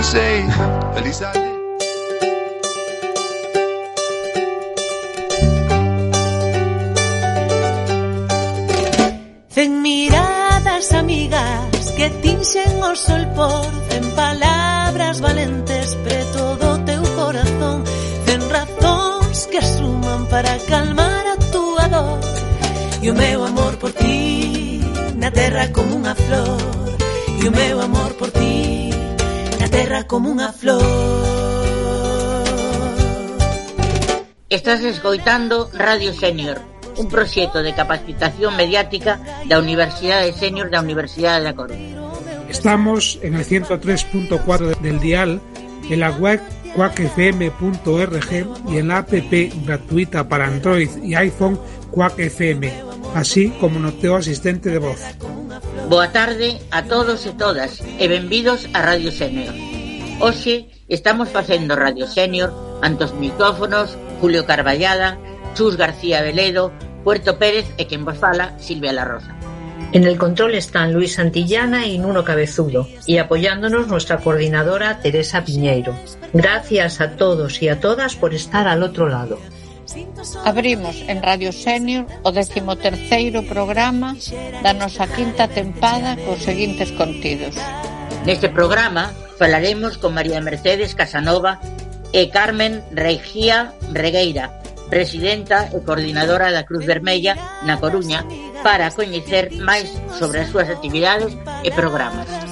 Musée, Elisabeth. Cen miradas amigas que tinxen o sol por Cen palabras valentes pre todo teu corazón. Cen razóns que suman para calmar a túa dor. E o meu amor por ti na terra como unha flor. E o meu amor por ti na terra como unha flor Estás escoitando Radio Senior, un proxecto de capacitación mediática da Universidade Senior da Universidade da Coruña. Estamos en el 103.4 del dial, en la web quackfm.org y en la app gratuita para Android y iPhone Quack FM, así como no teu asistente de voz. Boa tarde a todos e todas e benvidos a Radio Senior. Hoxe estamos facendo Radio Senior ante os micrófonos Julio Carballada, Chus García Veledo, Puerto Pérez e quen vos fala Silvia La Rosa. En el control están Luis Santillana y Nuno Cabezudo, y apoyándonos nuestra coordinadora Teresa Piñeiro. Gracias a todos y a todas por estar al otro lado. Abrimos en Radio Senior o 13º programa da nosa quinta tempada cos seguintes contidos. Neste programa falaremos con María Mercedes Casanova e Carmen Regía Regueira, presidenta e coordinadora da Cruz Vermella na Coruña, para coñecer máis sobre as súas actividades e programas.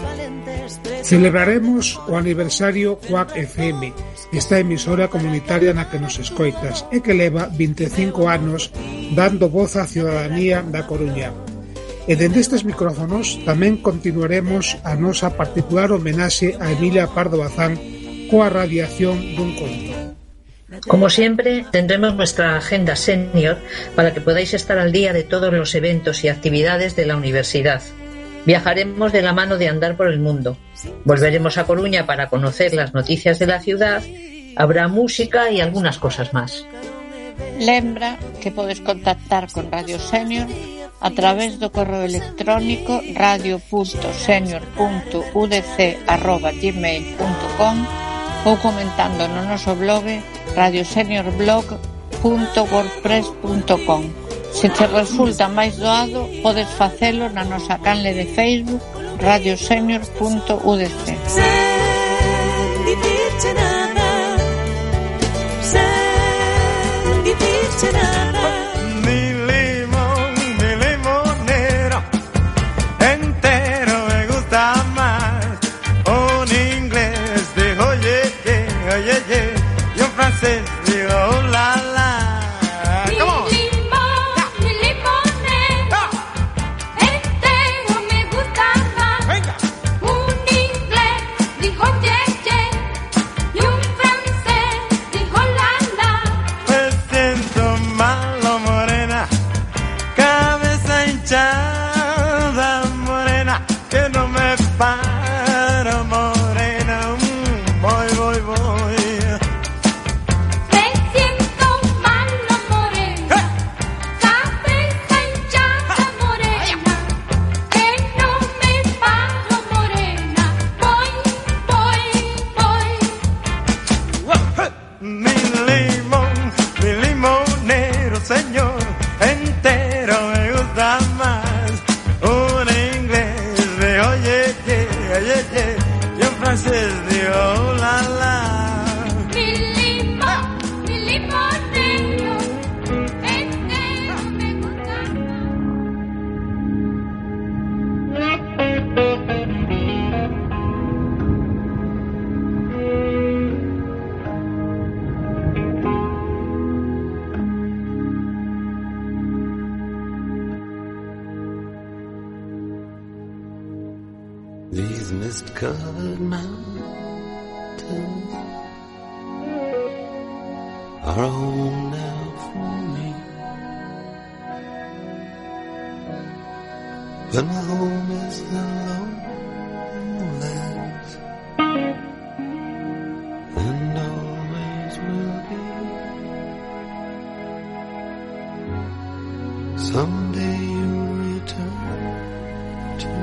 Celebraremos o aniversario Cuac FM, esta emisora comunitaria na que nos escoitas e que leva 25 anos dando voz á ciudadanía da Coruña. E dende estes micrófonos tamén continuaremos a nosa particular homenaxe a Emilia Pardo Bazán coa radiación dun conto. Como siempre, tendremos nuestra agenda senior para que podáis estar al día de todos los eventos y actividades de la universidad. Viajaremos de la mano de andar por el mundo. Volveremos a Coruña para conocer las noticias de la ciudad. Habrá música y algunas cosas más. Lembra que podes contactar con Radio Senior a través do correo electrónico radio.senior.udc.gmail.com ou comentando no noso blog radioseniorblog.wordpress.com Se te resulta máis doado, podes facelo na nosa canle de Facebook radiosenior.udc. Sen dicirche nada, sen dicirche nada.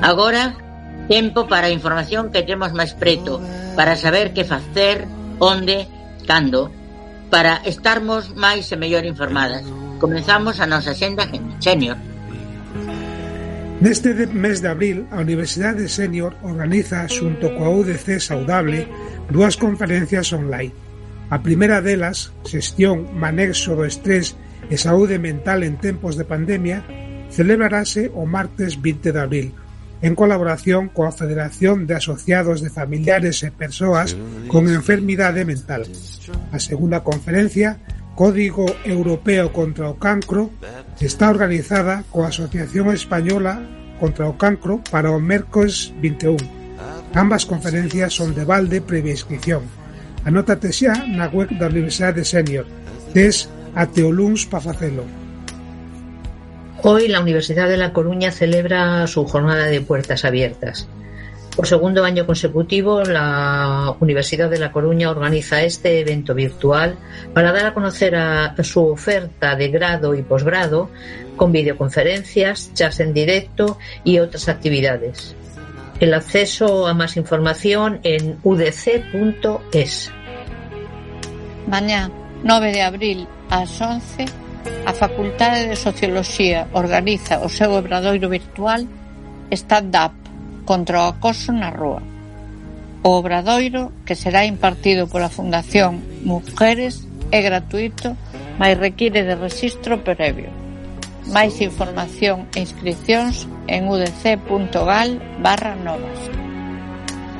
Agora, tempo para a información que temos máis preto, para saber que facer, onde, cando, para estarmos máis e mellor informadas. Comenzamos a nosa senda senior. Neste mes de abril, a Universidade Senior organiza, xunto coa UDC Saudable, dúas conferencias online. A primeira delas, Xestión, Manexo do Estrés e Saúde Mental en Tempos de Pandemia, celebrarase o martes 20 de abril, en colaboración coa Federación de Asociados de Familiares e Persoas con Enfermidade Mental. A segunda conferencia, Código Europeo contra o Cancro, está organizada coa Asociación Española contra o Cancro para o mércores 21. Ambas conferencias son de balde previa inscripción. Anótate xa na web da Universidade Senior. Tes até o luns para facelo. Hoy la Universidad de La Coruña celebra su jornada de puertas abiertas. Por segundo año consecutivo, la Universidad de La Coruña organiza este evento virtual para dar a conocer a su oferta de grado y posgrado con videoconferencias, chats en directo y otras actividades. El acceso a más información en udc.es. Mañá, 9 de abril, ás 11, A Facultade de Socioloxía organiza o seu obradoiro virtual Stand Up contra o acoso na rúa. O obradoiro, que será impartido pola Fundación Mujeres, é gratuito, mais require de rexistro previo. Máis información e inscripcións en udc.gal barra novas.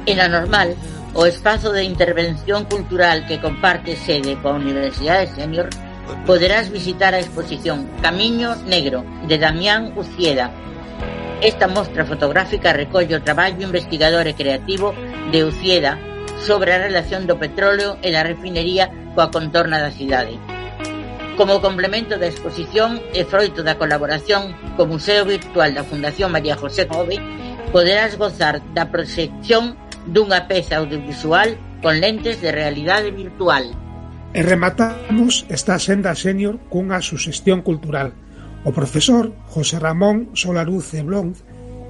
E na normal, o espazo de intervención cultural que comparte sede coa Universidade Senior poderás visitar a exposición Camiño Negro de Damián Ucieda. Esta mostra fotográfica recolle o traballo investigador e creativo de Ucieda sobre a relación do petróleo e da refinería coa contorna da cidade. Como complemento da exposición e froito da colaboración co Museo Virtual da Fundación María José Jove, poderás gozar da proxección dunha peza audiovisual con lentes de realidade virtual. E rematamos esta senda senior cunha suxestión cultural. O profesor José Ramón Solaruz Eblón,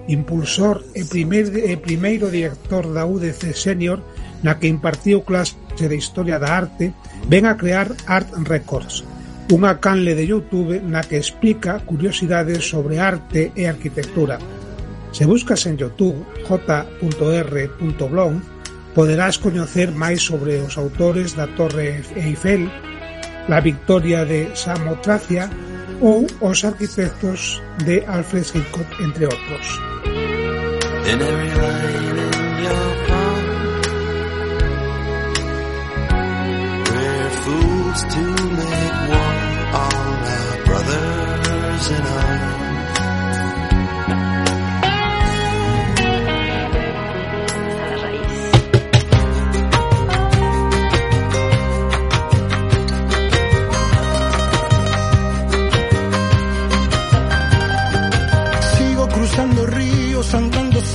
impulsor e, primer, e primeiro director da UDC Senior, na que impartiu clase de Historia da Arte, ven a crear Art Records, unha canle de Youtube na que explica curiosidades sobre arte e arquitectura. Se buscas en youtube j.r.blog poderás coñecer máis sobre os autores da Torre Eiffel, la victoria de Samotracia ou os arquitectos de Alfred Hitchcock, entre outros.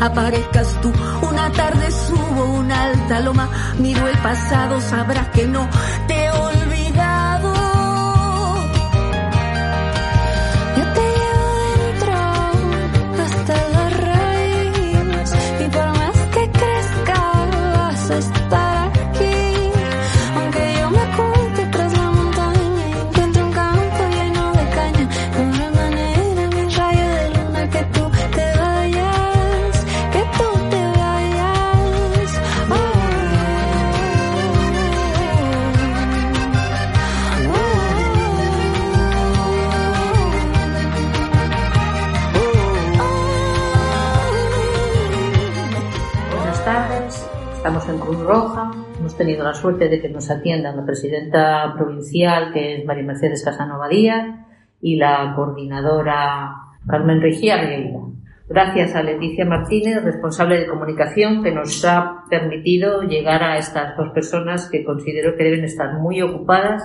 aparezcas tú. Una tarde subo una alta loma, miro el pasado, sabrás que no te Cruz Roja. Hemos tenido la suerte de que nos atiendan la presidenta provincial, que es María Mercedes Casanova Díaz, y la coordinadora Carmen Regía Regueira. Gracias a Leticia Martínez, responsable de comunicación, que nos ha permitido llegar a estas dos personas que considero que deben estar muy ocupadas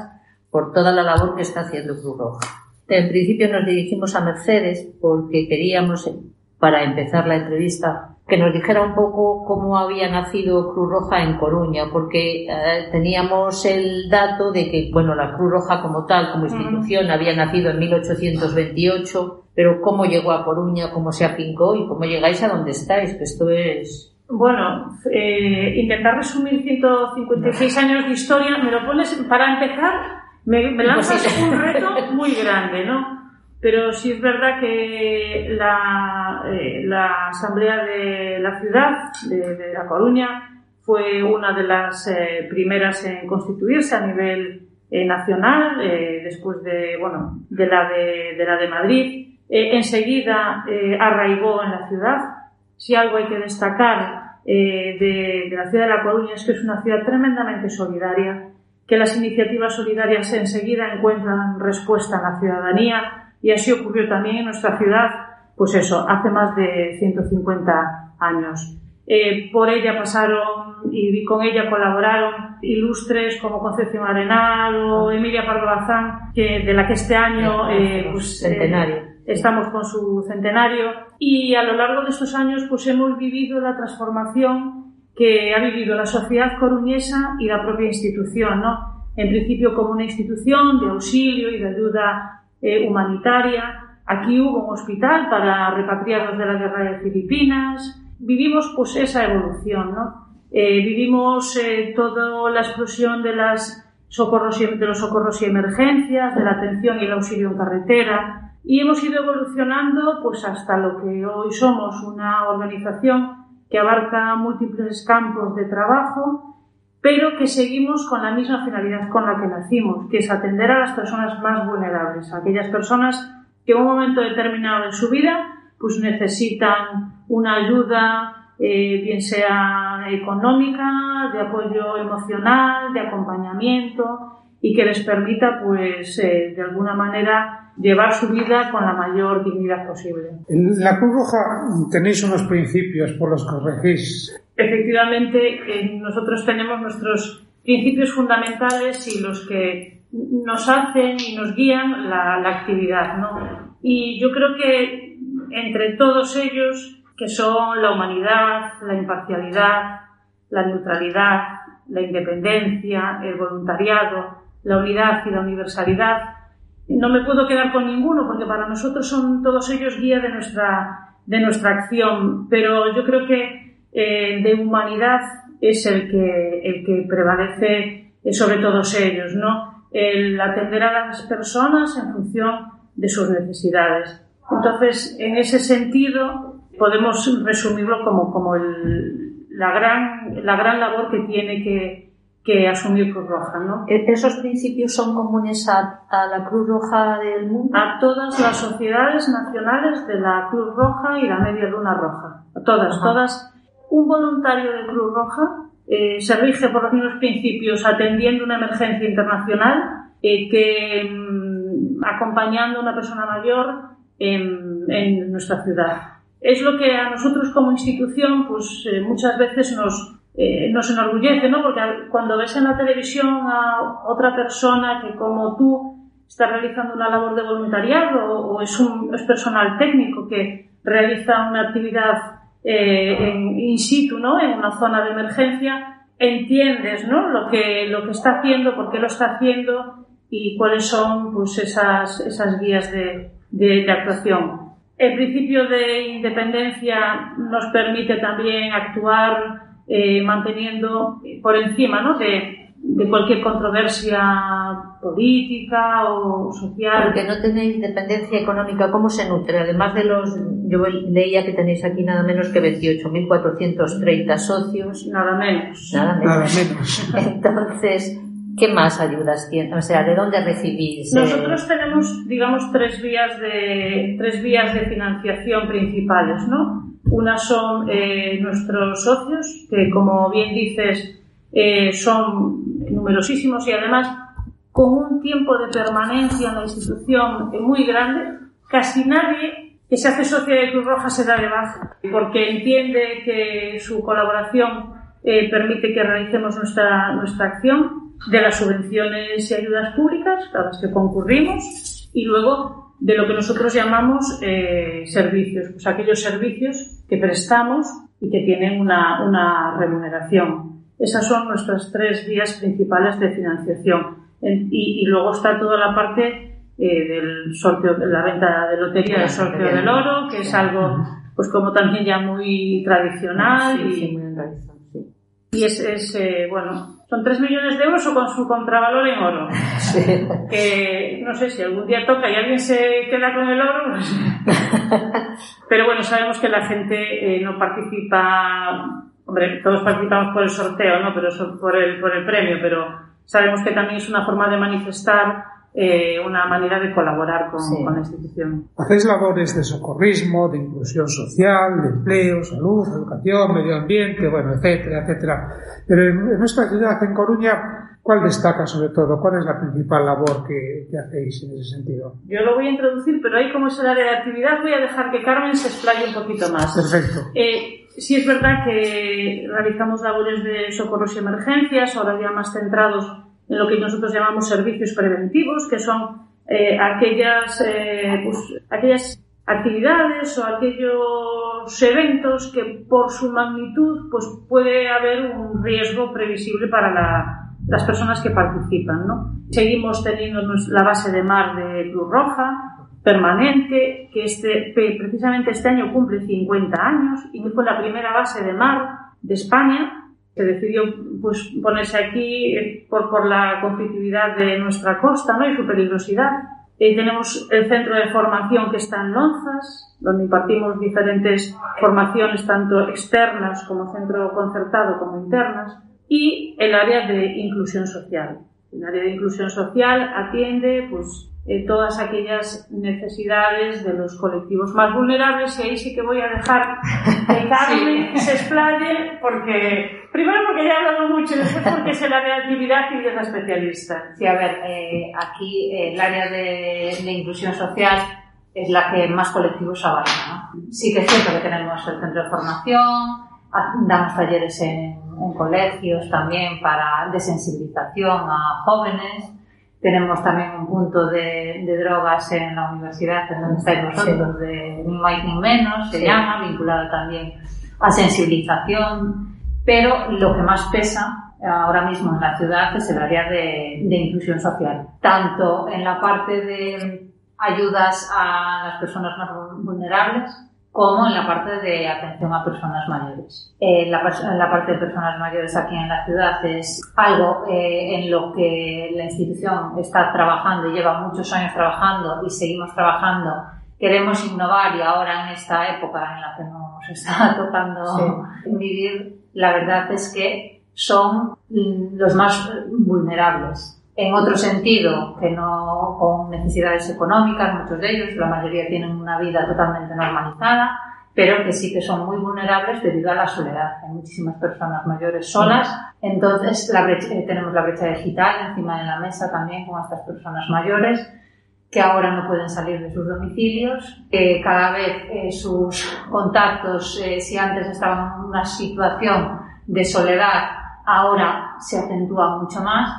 por toda la labor que está haciendo Cruz Roja. En principio nos dirigimos a Mercedes porque queríamos, para empezar la entrevista, que nos dijera un poco cómo había nacido Cruz Roja en Coruña, porque eh, teníamos el dato de que, bueno, la Cruz Roja como tal, como institución, había nacido en 1828, pero cómo llegó a Coruña, cómo se afincó y cómo llegáis a donde estáis, que esto es... Bueno, eh, intentar resumir 156 años de historia, me lo pones, para empezar, me, me lanzas un reto muy grande, ¿no? Pero sí es verdad que la, eh, la Asamblea de la Ciudad, de, de La Coruña, fue una de las eh, primeras en constituirse a nivel eh, nacional, después de, bueno, de la de, de la de Madrid. Enseguida arraigó en la ciudad. Si algo hay que destacar de, de la ciudad de La Coruña es que es una ciudad tremendamente solidaria, que las iniciativas solidarias enseguida encuentran respuesta en la ciudadanía y así ocurrió también en nuestra ciudad, pues eso, hace más de 150 años. Eh, por ella pasaron y con ella colaboraron ilustres como Concepción Arenal o Emilia Pardo Bazán, que, de la que este año eh, pues, eh, Centenario. estamos con su centenario y a lo largo de estos años pues hemos vivido la transformación que ha vivido la sociedad coruñesa y la propia institución, ¿no? En principio como una institución de auxilio y de ayuda eh, humanitaria. Aquí hubo un hospital para repatriados de la guerra de Filipinas. Vivimos pues esa evolución, ¿no? Eh, vivimos eh, toda la explosión de las socorros y, de los socorros y emergencias, de la atención y el auxilio en carretera, y hemos ido evolucionando pues hasta lo que hoy somos una organización que abarca múltiples campos de trabajo, pero que seguimos con la misma finalidad con la que nacimos, que es atender a las personas más vulnerables, a aquellas personas que en un momento determinado de su vida pues necesitan una ayuda, eh, bien sea económica, de apoyo emocional, de acompañamiento y que les permita pues eh, de alguna manera llevar su vida con la mayor dignidad posible. En la Cruz Roja tenéis unos principios por los que regís. Efectivamente, eh, nosotros tenemos nuestros principios fundamentales y los que nos hacen y nos guían la, la actividad, ¿no? Y yo creo que entre todos ellos, que son la humanidad, la imparcialidad, la neutralidad, la independencia, el voluntariado, la unidad y la universalidad, no me puedo quedar con ninguno porque para nosotros son todos ellos guía de nuestra, de nuestra acción, pero yo creo que eh, de humanidad es el que, el que prevalece sobre todos ellos, ¿no? El atender a las personas en función de sus necesidades. Entonces, en ese sentido, podemos resumirlo como, como el, la, gran, la gran labor que tiene que, que asumir Cruz Roja, ¿no? ¿E- ¿Esos principios son comunes a, a la Cruz Roja del mundo? A todas las sociedades nacionales de la Cruz Roja y la Media Luna Roja. A todas, Ajá. todas. Un voluntario de Cruz Roja eh, se rige por los mismos principios atendiendo una emergencia internacional eh, que mm, acompañando a una persona mayor en, en nuestra ciudad. Es lo que a nosotros como institución pues eh, muchas veces nos, eh, nos enorgullece, ¿no? Porque cuando ves en la televisión a otra persona que como tú está realizando una labor de voluntariado o, es, un, personal técnico que realiza una actividad eh, in situ, ¿no? En una zona de emergencia, entiendes, ¿no? Lo que, lo que está haciendo, por qué lo está haciendo y cuáles son, pues, esas, esas guías de, de, de actuación. El principio de independencia nos permite también actuar eh, manteniendo por encima, ¿no? De, de cualquier controversia política o social. Porque no tenéis dependencia económica, ¿cómo se nutre? Además de los, yo leía que tenéis aquí nada menos que 28.430 socios. Nada menos. Nada menos. Nada menos. Entonces, ¿qué más ayudas tienen? O sea, ¿de dónde recibís? eh, Nosotros tenemos, digamos, tres vías de, tres vías de financiación principales, ¿no? Una son eh, nuestros socios, que como bien dices, eh, son numerosísimos y además con un tiempo de permanencia en la institución eh, muy grande. Casi nadie que se hace socia de Cruz Roja se da de baja, porque entiende que su colaboración permite que realicemos nuestra, nuestra acción de las subvenciones y ayudas públicas a las que concurrimos y luego de lo que nosotros llamamos eh, servicios, pues aquellos servicios que prestamos y que tienen una, una remuneración. Esas son nuestras tres vías principales de financiación. En- y, y luego está toda la parte eh, del sorteo, de la venta de lotería del sorteo del oro, que es algo, pues como también ya muy tradicional Sí, y, sí, muy sí. y es, es, eh, bueno, son 3 millones de euros o con su contravalor en oro. Que no sé si algún día toca y alguien se queda con el oro. pues- Pero bueno, sabemos que la gente eh, no participa. Hombre, todos participamos por el sorteo, ¿no? Pero por el, por el premio, pero sabemos que también es una forma de manifestar eh, una manera de colaborar con, Sí. con la institución. Hacéis labores de socorrismo, de inclusión social, de empleo, salud, educación, medio ambiente, bueno, etcétera, etcétera. Pero en, en nuestra ciudad, en Coruña, ¿cuál destaca sobre todo? ¿Cuál es la principal labor que, que hacéis en ese sentido? Yo lo voy a introducir, pero ahí como es el área de actividad voy a dejar que Carmen se explaye un poquito más. Perfecto. Eh, sí es verdad que realizamos labores de socorros y emergencias, ahora ya más centrados en lo que nosotros llamamos servicios preventivos, que son eh, aquellas, eh, pues, aquellas actividades o aquellos eventos que por su magnitud pues puede haber un riesgo previsible para la- las personas que participan. ¿no? Seguimos teniendo la base de mar de Cruz Roja, permanente, que este, precisamente este año cumple 50 años y fue la primera base de mar de España. Se decidió pues, ponerse aquí eh, por, por la conflictividad de nuestra costa ¿no? y su peligrosidad. Eh, tenemos el centro de formación que está en Lonzas, donde impartimos diferentes formaciones, tanto externas como centro concertado como internas, y el área de inclusión social. El área de inclusión social atiende pues, eh, todas aquellas necesidades de los colectivos más vulnerables y ahí sí que voy a dejar que Carmen se explaye porque, primero porque ya he hablado mucho y después porque es el área de actividad y es la especialista. Sí, a ver, eh, aquí eh, el área de, de inclusión social es la que más colectivos abarca. ¿no? Sí que es cierto que tenemos el centro de formación, damos talleres en, en colegios también para de sensibilización a jóvenes. Tenemos también un punto de, de drogas en la universidad, en donde estáis vosotros, de Ni Más Ni Menos, se Sí. llama, vinculado también a sensibilización. Pero lo que más pesa ahora mismo en la ciudad es el área de, de inclusión social, tanto en la parte de ayudas a las personas más vulnerables como en la parte de atención a personas mayores. Eh, la, la parte de personas mayores aquí en la ciudad es algo eh, en lo que la institución está trabajando y lleva muchos años trabajando y seguimos trabajando. Queremos innovar y ahora en esta época en la que nos está tocando vivir, la verdad es que son los más vulnerables. En otro sentido, que no con necesidades económicas, muchos de ellos, la mayoría tienen una vida totalmente normalizada, pero que sí que son muy vulnerables debido a la soledad. Hay muchísimas personas mayores solas, entonces la brecha- eh, tenemos la brecha digital encima de la mesa también con estas personas mayores que ahora no pueden salir de sus domicilios, que cada vez eh, sus contactos, eh, si antes estaban en una situación de soledad, ahora se acentúa mucho más.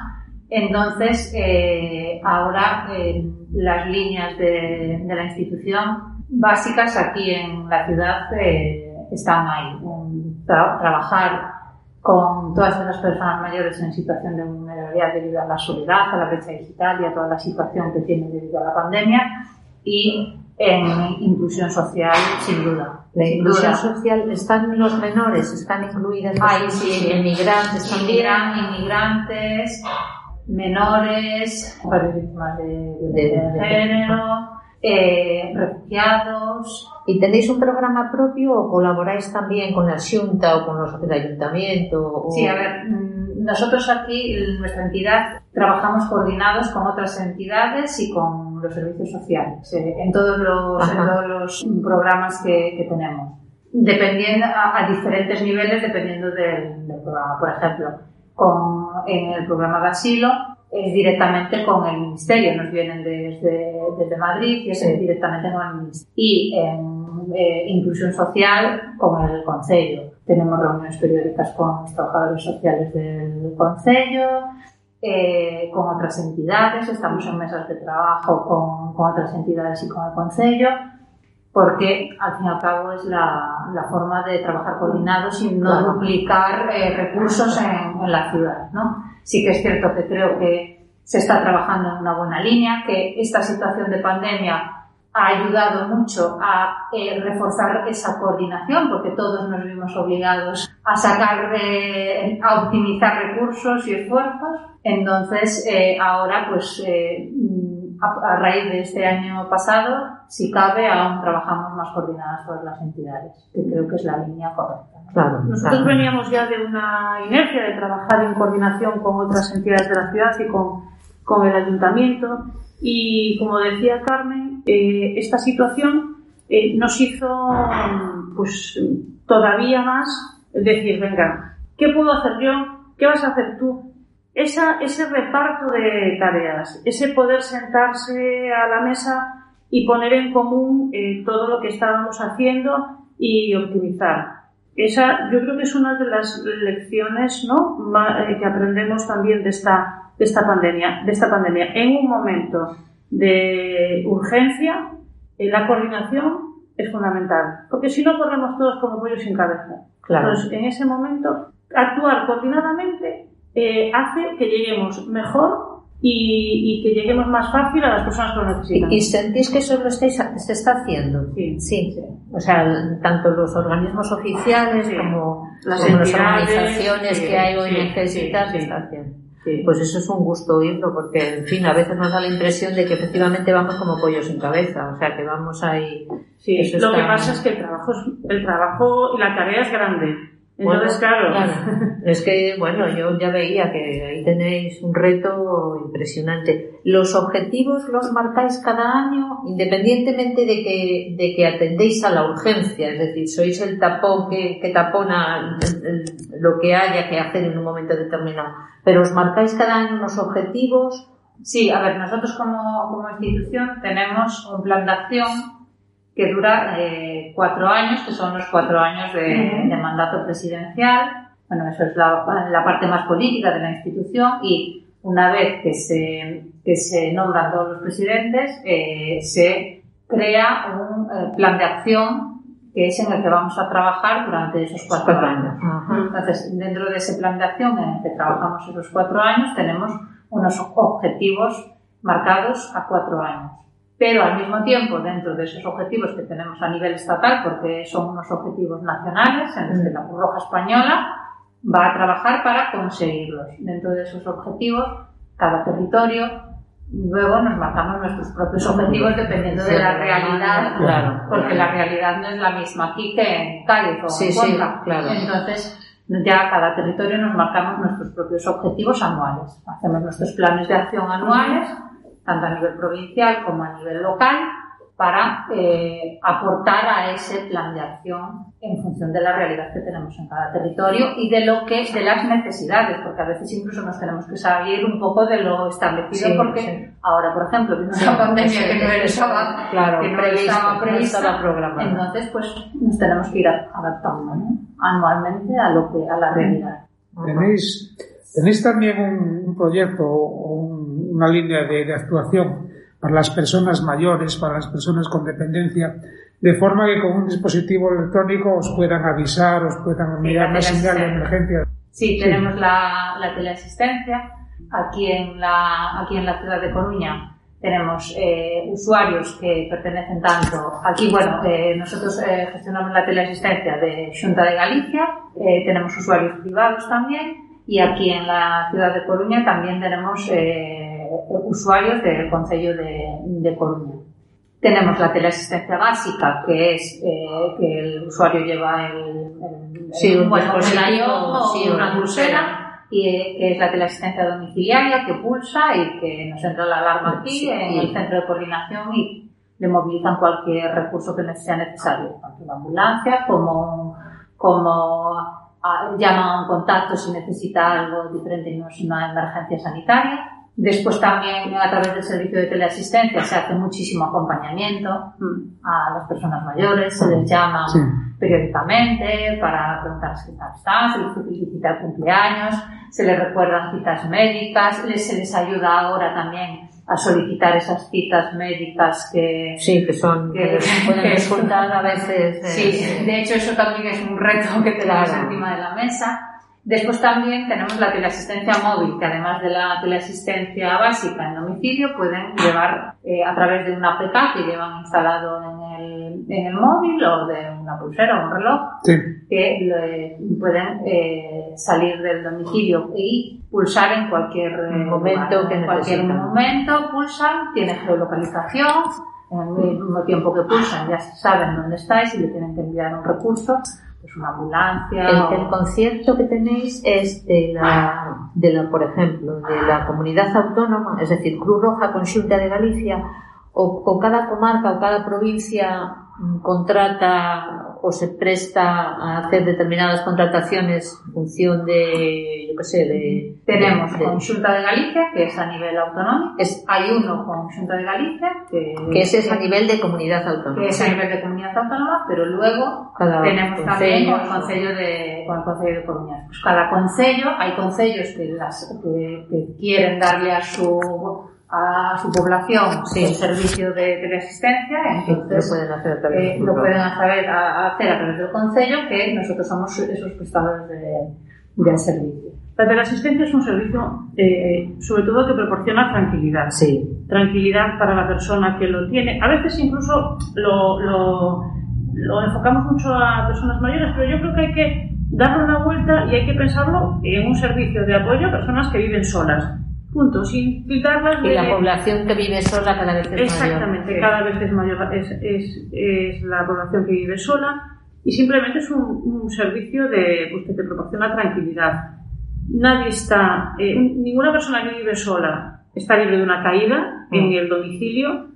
Entonces, eh, ahora eh, las líneas de, de la institución básicas aquí en la ciudad eh, están ahí. Un- tra- trabajar con todas esas personas mayores en situación de vulnerabilidad debido a la soledad, a la brecha digital y a toda la situación que tienen debido a la pandemia y en inclusión social, sin duda. La Sin inclusión duda. social, ¿están los menores? ¿Están incluidas? los Ay, sí, inmigrantes también? Inmigran- inmigrantes, menores, mujeres víctimas de violencia de, De- de- género, eh, refugiados. ¿Y tenéis un programa propio o colaboráis también con la Junta o con los del Ayuntamiento? o- Sí, a ver, mm, nosotros aquí, en nuestra entidad, trabajamos coordinados con otras entidades y con los servicios sociales, eh, en todos los, en Ajá. todos los programas que, que tenemos. Dependiendo, a, a diferentes niveles, dependiendo del, del programa. Por ejemplo, con, en el programa de asilo, es directamente con el Ministerio, nos vienen desde, desde Madrid y es Sí. directamente con el Ministerio. Y en eh, inclusión social con el Concello. Tenemos reuniones periódicas con los trabajadores sociales del Concello, eh, con otras entidades, estamos en mesas de trabajo con, con otras entidades y con el Concello, porque al fin y al cabo es la, la forma de trabajar coordinado sin no Claro. duplicar eh, recursos en, en la ciudad. ¿no? Sí que es cierto que creo que se está trabajando en una buena línea, que esta situación de pandemia ha ayudado mucho a eh, reforzar esa coordinación porque todos nos vimos obligados a sacar a optimizar recursos y esfuerzos. Entonces, eh, ahora, pues, eh, a, raíz de este año pasado, si cabe, aún trabajamos más coordinadas todas las entidades, que creo que es la línea correcta. ¿no? Claro, Nosotros claro. veníamos ya de una inercia de trabajar en coordinación con otras entidades de la ciudad y con, con el ayuntamiento. Y como decía Carmen, eh, esta situación eh, nos hizo pues todavía más decir, venga, ¿qué puedo hacer yo? ¿Qué vas a hacer tú? Esa, ese reparto de tareas, ese poder sentarse a la mesa y poner en común eh, todo lo que estábamos haciendo y optimizar. Esa, yo creo que es una de las lecciones ¿no? Eh, que aprendemos también de esta, de esta pandemia, de esta pandemia. En un momento de urgencia, eh, la coordinación es fundamental, porque si no corremos todos como pollos sin cabeza. Claro. Entonces, en ese momento, actuar coordinadamente eh, hace que lleguemos mejor y, y que lleguemos más fácil a las personas que lo necesitan. ¿Y, y sentís que eso lo estáis, se está haciendo? Sí. O sea, tanto los organismos oficiales Sí. como, Las como las entidades, organizaciones sí, que hay sí, ONGs sí, y tal, sí. se está haciendo. Sí. Pues eso es un gusto oírlo, porque, en fin, a veces nos da la impresión de que efectivamente vamos como pollos sin cabeza, o sea, que vamos ahí... Sí, eso lo que pasa es que el trabajo, es- el trabajo y la tarea es grande. Entonces, Bueno, claro, Es que, bueno, yo ya veía que ahí tenéis un reto impresionante. ¿Los objetivos los marcáis cada año independientemente de que, de que atendéis a la urgencia? Es decir, sois el tapón que, que tapona el- el- lo que haya que hacer en un momento determinado. ¿Pero os marcáis cada año unos objetivos? Sí, a ver, nosotros como, como institución tenemos un plan de acción que dura eh, cuatro años, que son los cuatro años de, de mandato presidencial. Bueno, eso es la, la parte más política de la institución y una vez que se, que se nombran todos los presidentes, eh, se crea un eh, plan de acción que es en el que vamos a trabajar durante esos cuatro años. Entonces, dentro de ese plan de acción en el que trabajamos esos cuatro años, tenemos unos objetivos marcados a cuatro años. Pero al mismo tiempo, dentro de esos objetivos que tenemos a nivel estatal, porque son unos objetivos nacionales en los que la Cruz Roja Española va a trabajar para conseguirlos. Dentro de esos objetivos, cada territorio, luego nos marcamos nuestros propios objetivos dependiendo de la realidad, Claro. porque la realidad no es la misma aquí que en Cádiz o en sí, claro. Entonces, ya cada territorio nos marcamos nuestros propios objetivos anuales. Hacemos nuestros planes de acción anuales, tanto a nivel provincial como a nivel local, para eh, aportar a ese plan de acción en función de la realidad que tenemos en cada territorio y de lo que de las necesidades, porque a veces incluso nos tenemos que salir un poco de lo establecido, Sí, porque sí. ahora, por ejemplo, vino Sí, una pandemia sí, que no estaba, claro, que no previsto, estaba no prevista, estaba programado. entonces pues nos tenemos que ir adaptando ¿no? anualmente a lo que a la realidad. Tenéis, tenéis también un, un proyecto o un- una línea de, de actuación para las personas mayores, para las personas con dependencia, de forma que con un dispositivo electrónico os puedan avisar, os puedan enviar una señal de emergencia. Sí, tenemos la, la teleasistencia. Aquí en la, aquí en la ciudad de Coruña tenemos eh, usuarios que pertenecen tanto, aquí bueno, eh, nosotros eh, gestionamos la teleasistencia de Junta de Galicia, eh, tenemos usuarios privados también y aquí en la ciudad de Coruña también tenemos eh, usuarios del Concello de, de Coruña. Tenemos la teleasistencia básica, que es eh, que el usuario lleva el, el- Sí, el- un dispositivo, o sí, una pulsera, y eh, que es la teleasistencia domiciliaria que pulsa y que nos entra la alarma aquí Sí, en y- el centro de coordinación y le movilizan cualquier recurso que sea necesario, tanto una ambulancia como, como llaman a un contacto si necesita algo diferente y no es una emergencia sanitaria. Después también a través del servicio de teleasistencia se hace muchísimo acompañamiento a las personas mayores, se les llama Sí. periódicamente para preguntarles qué tal están, se les felicita el cumpleaños, se les recuerdan citas médicas, se les ayuda ahora también a solicitar esas citas médicas que Sí, que son, que pueden que- resultar a veces. eh, Sí, de hecho eso también es un reto que tenemos Claro. encima de la mesa. Después también tenemos la teleasistencia móvil, que además de la teleasistencia básica en domicilio, pueden llevar eh, a través de una APK que llevan instalado en el, en el móvil o de una pulsera o un reloj, Sí. que le- pueden eh, salir del domicilio y pulsar en cualquier eh, Momento lugar. que en cualquier necesitan. momento pulsan, tiene geolocalización, en el mismo tiempo que pulsan ya saben dónde estáis y le tienen que enviar un recurso, pues una ambulancia. El, o- el concierto que tenéis es de la, de la, por ejemplo, de la comunidad autónoma, es decir, Cruz Roja Consulta de Galicia, o, o cada comarca o cada provincia mm, contrata o se presta a hacer determinadas contrataciones en función de, yo qué sé, de... Tenemos de- Consulta de Galicia, que es a nivel autonómico. Es- Hay uno con Consulta de Galicia, que, que ese es a nivel de comunidad autónoma. que es a nivel de comunidad autónoma, pero luego Cada tenemos también concello, con el Concello de, con el Concello de Coruña. Pues cada concello, hay concellos que, las, que, que quieren darle a su a su población Sí. el servicio de teleasistencia, entonces lo pueden hacer a través de eh, lo pueden hacer a, hacer a través del concello, que nosotros somos esos prestadores de, del servicio. La teleasistencia es un servicio, eh, sobre todo, que proporciona tranquilidad. Sí, Tranquilidad para la persona que lo tiene. A veces incluso lo, lo, lo enfocamos mucho a personas mayores, pero yo creo que hay que darle una vuelta y hay que pensarlo en un servicio de apoyo a personas que viven solas. Punto. Sin quitarlas y de... la población que vive sola cada vez es Exactamente, mayor. cada vez es mayor, es, es, es la población que vive sola y simplemente es un, un servicio de, pues, que te proporciona tranquilidad. Nadie está, eh, ninguna persona que vive sola está libre de una caída en el domicilio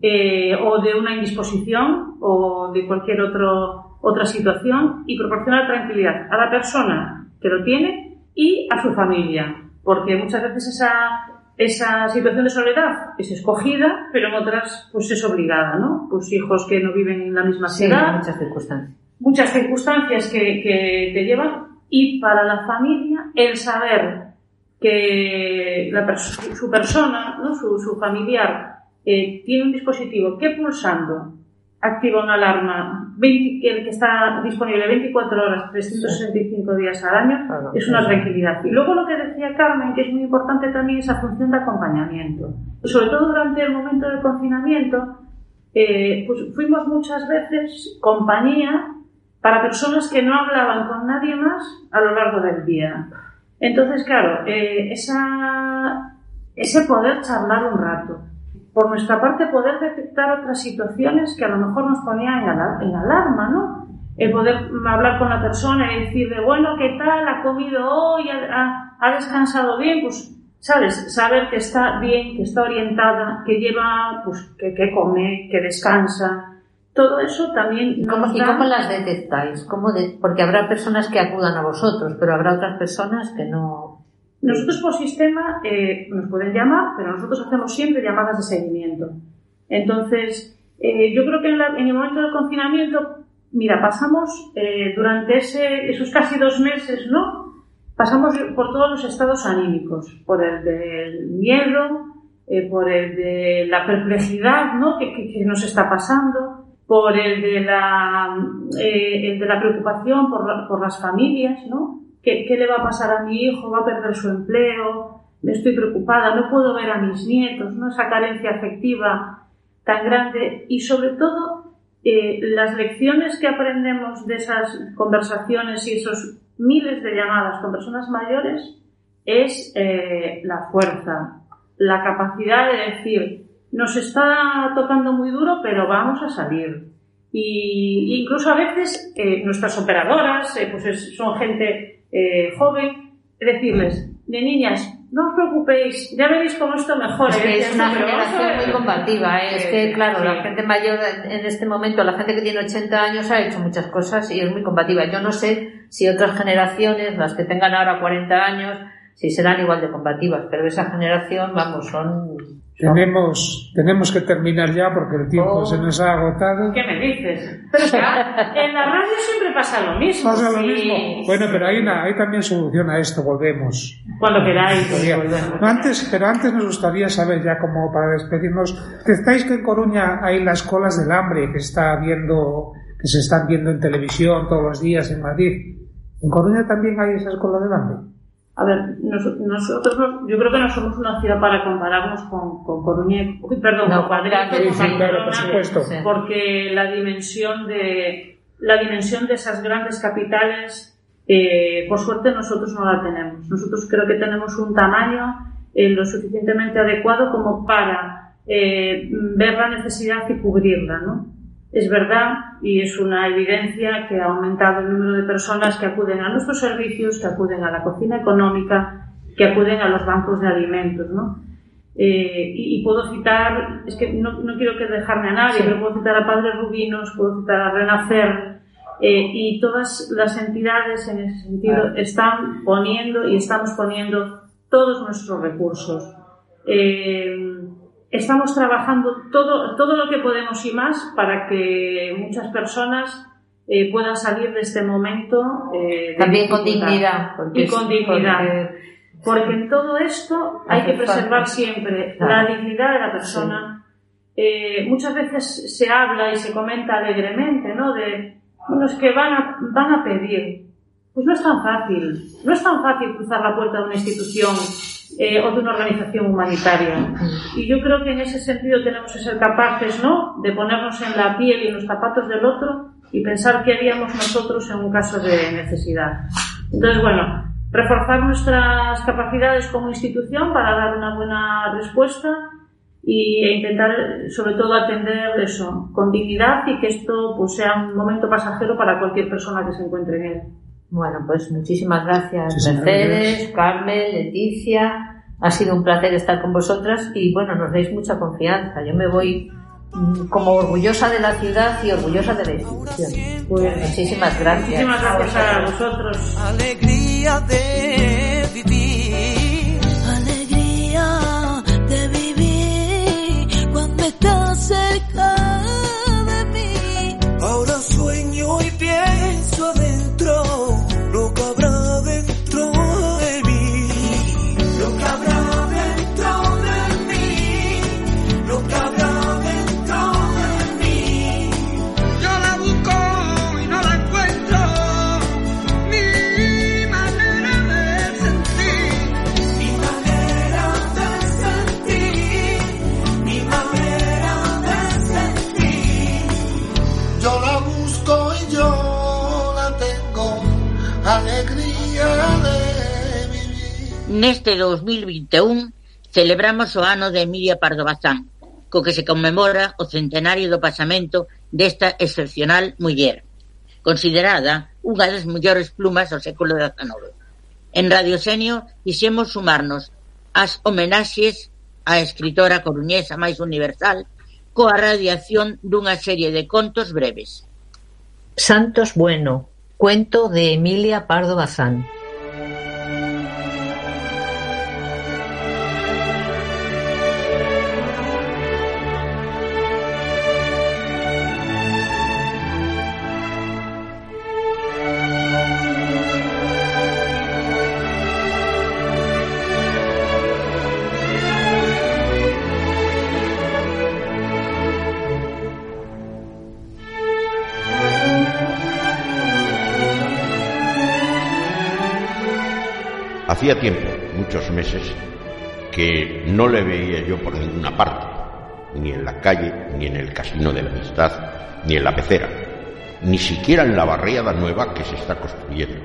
eh, o de una indisposición o de cualquier otro, otra situación y proporciona tranquilidad a la persona que lo tiene y a su familia, porque muchas veces esa, esa situación de soledad es escogida, pero en otras pues es obligada, ¿no? Pues hijos que no viven en la misma Sí, ciudad, en muchas circunstancias. muchas circunstancias que, que te llevan y para la familia el saber que la su persona, ¿no? su, su familiar, eh, tiene un dispositivo que pulsando activa una alarma 20 que, está disponible 24 horas, 365 días al año, Claro. es una tranquilidad. Y luego lo que decía Carmen, que es muy importante también, esa función de acompañamiento. Sobre todo durante el momento del confinamiento, eh, pues fuimos muchas veces compañía para personas que no hablaban con nadie más a lo largo del día. Entonces, claro, eh, esa, ese poder charlar un rato, por nuestra parte poder detectar otras situaciones que a lo mejor nos ponían en, ala- en alarma, ¿no? El poder hablar con la persona y decirle, bueno, ¿qué tal? ¿Ha comido hoy? ¿Ha, ha- descansado bien? Pues, ¿sabes? Saber que está bien, que está orientada, que lleva, pues, que, que come, que descansa. Todo eso también ¿Y cómo, y cómo las detectáis? ¿Cómo de- porque habrá personas que acudan a vosotros, pero habrá otras personas que no. Nosotros por sistema eh, nos pueden llamar, pero nosotros hacemos siempre llamadas de seguimiento. Entonces, eh, yo creo que en, la- en el momento del confinamiento, mira, pasamos eh, durante ese, esos casi dos meses, ¿no? Pasamos por todos los estados anímicos, por el del miedo, eh, por el de la perplejidad, ¿no? Que, que- que nos está pasando, por el de la, eh, el de la preocupación por, por las familias, ¿no? ¿Qué, ¿Qué le va a pasar a mi hijo? ¿Va a perder su empleo? Me estoy preocupada, no puedo ver a mis nietos, ¿no? Esa carencia afectiva tan grande y sobre todo eh, las lecciones que aprendemos de esas conversaciones y esos miles de llamadas con personas mayores es eh, la fuerza, la capacidad de decir, nos está tocando muy duro, pero vamos a salir. Y incluso a veces eh, nuestras operadoras, pues es- son gente eh, joven, decirles, de niñas, no os preocupéis, ya veréis cómo esto mejora. Es que es una "No, pero vamos a generación ver". muy combativa. ¿eh? Es que, claro, la gente mayor en este momento, la gente que tiene 80 años ha hecho muchas cosas y es muy combativa. Yo no sé si otras generaciones, las que tengan ahora 40 años, sí serán igual de combativas, pero esa generación, vamos, son... Tenemos, tenemos que terminar ya porque el tiempo Oh. se nos ha agotado. ¿Qué me dices? Pero en la radio siempre pasa lo mismo. Pasa lo Sí. mismo. Bueno, pero hay, una, hay también solución a esto, volvemos. Cuando queráis. Volvemos. No, antes, pero antes nos gustaría saber, ya como para despedirnos, que estáis que en Coruña hay las colas del hambre que está viendo, que se están viendo en televisión todos los días en Madrid. ¿En Coruña también hay esas colas del hambre? A ver, nos- nosotros no- yo creo que no somos una ciudad para compararnos con, con Coruña, perdón, No, con Madrid, claro, con sí, claro, por supuesto. Porque la dimensión de la dimensión de esas grandes capitales, eh, por suerte nosotros no la tenemos. Nosotros creo que tenemos un tamaño eh, lo suficientemente adecuado como para eh, ver la necesidad y cubrirla, ¿no? Es verdad y es una evidencia que ha aumentado el número de personas que acuden a nuestros servicios, que acuden a la cocina económica, que acuden a los bancos de alimentos, ¿no? Eh, y, y puedo citar, es que no, no quiero que dejarme a nadie, Sí. pero puedo citar a Padres Rubinos, puedo citar a Renacer, eh, y todas las entidades en ese sentido están poniendo y estamos poniendo todos nuestros recursos. Eh, estamos trabajando todo, todo lo que podemos y más para que muchas personas eh, puedan salir de este momento. eh, de También con dignidad. Y con dignidad. porque- Porque en todo esto hay que preservar siempre Claro. la dignidad de la persona. Eh, muchas veces se habla y se comenta alegremente, ¿no? De, es que van a, van a pedir. Pues no es tan fácil. No es tan fácil cruzar la puerta de una institución eh, o de una organización humanitaria. Y yo creo que en ese sentido tenemos que ser capaces, ¿no? De ponernos en la piel y en los zapatos del otro y pensar qué haríamos nosotros en un caso de necesidad. Entonces, bueno, reforzar nuestras capacidades como institución para dar una buena respuesta y, e intentar, sobre todo, atender eso con dignidad y que esto pues, sea un momento pasajero para cualquier persona que se encuentre en él. Bueno, pues muchísimas gracias, Muchísimas Mercedes, gracias. Carmen, Leticia. Ha sido un placer estar con vosotras y bueno, nos dais mucha confianza. Yo me voy mm, como orgullosa de la ciudad y orgullosa de la institución. Pues muchísimas gracias. Muchísimas gracias a vosotros. vosotros. Alegría de vivir. Neste 2021 celebramos o ano de Emilia Pardo Bazán, co que se conmemora o centenario do pasamento desta excepcional muller, considerada unha das mellores plumas do século XIX. En Radio Senio quixemos sumarnos ás homenaxes á escritora coruñesa máis universal coa radiación dunha serie de contos breves. Santos Bueno, cuento de Emilia Pardo Bazán. Hacía tiempo, muchos meses, que no le veía yo por ninguna parte, ni en la calle, ni en el casino de la amistad, ni en la pecera, ni siquiera en la barriada nueva que se está construyendo.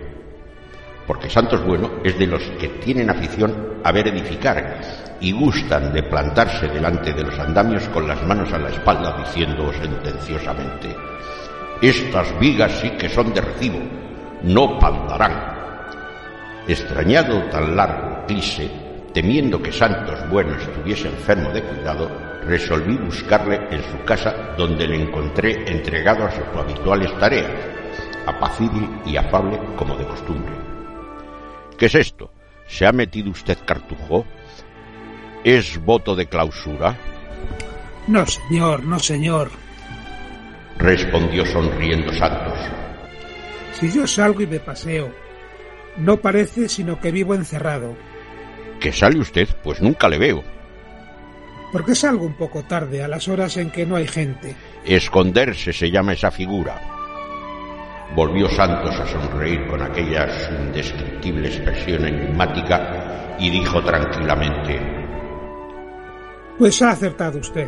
Porque Santos Bueno es de los que tienen afición a ver edificar y gustan de plantarse delante de los andamios con las manos a la espalda diciendo sentenciosamente, estas vigas sí que son de recibo, no pandarán. Extrañado tan largo clise, temiendo que Santos Bueno estuviese enfermo de cuidado, resolví buscarle en su casa donde le encontré entregado a sus habituales tareas, apacible y afable como de costumbre. ¿Qué es esto? ¿Se ha metido usted cartujo? ¿Es voto de clausura? No, señor, no, señor. Respondió sonriendo Santos. Si yo salgo y me paseo, no parece sino que vivo encerrado. ¿Que sale usted? Pues nunca le veo. Porque salgo un poco tarde, a las horas en que no hay gente. Esconderse se llama esa figura. Volvió Santos a sonreír con aquella su indescriptible expresión enigmática y dijo tranquilamente, Pues ha acertado usted.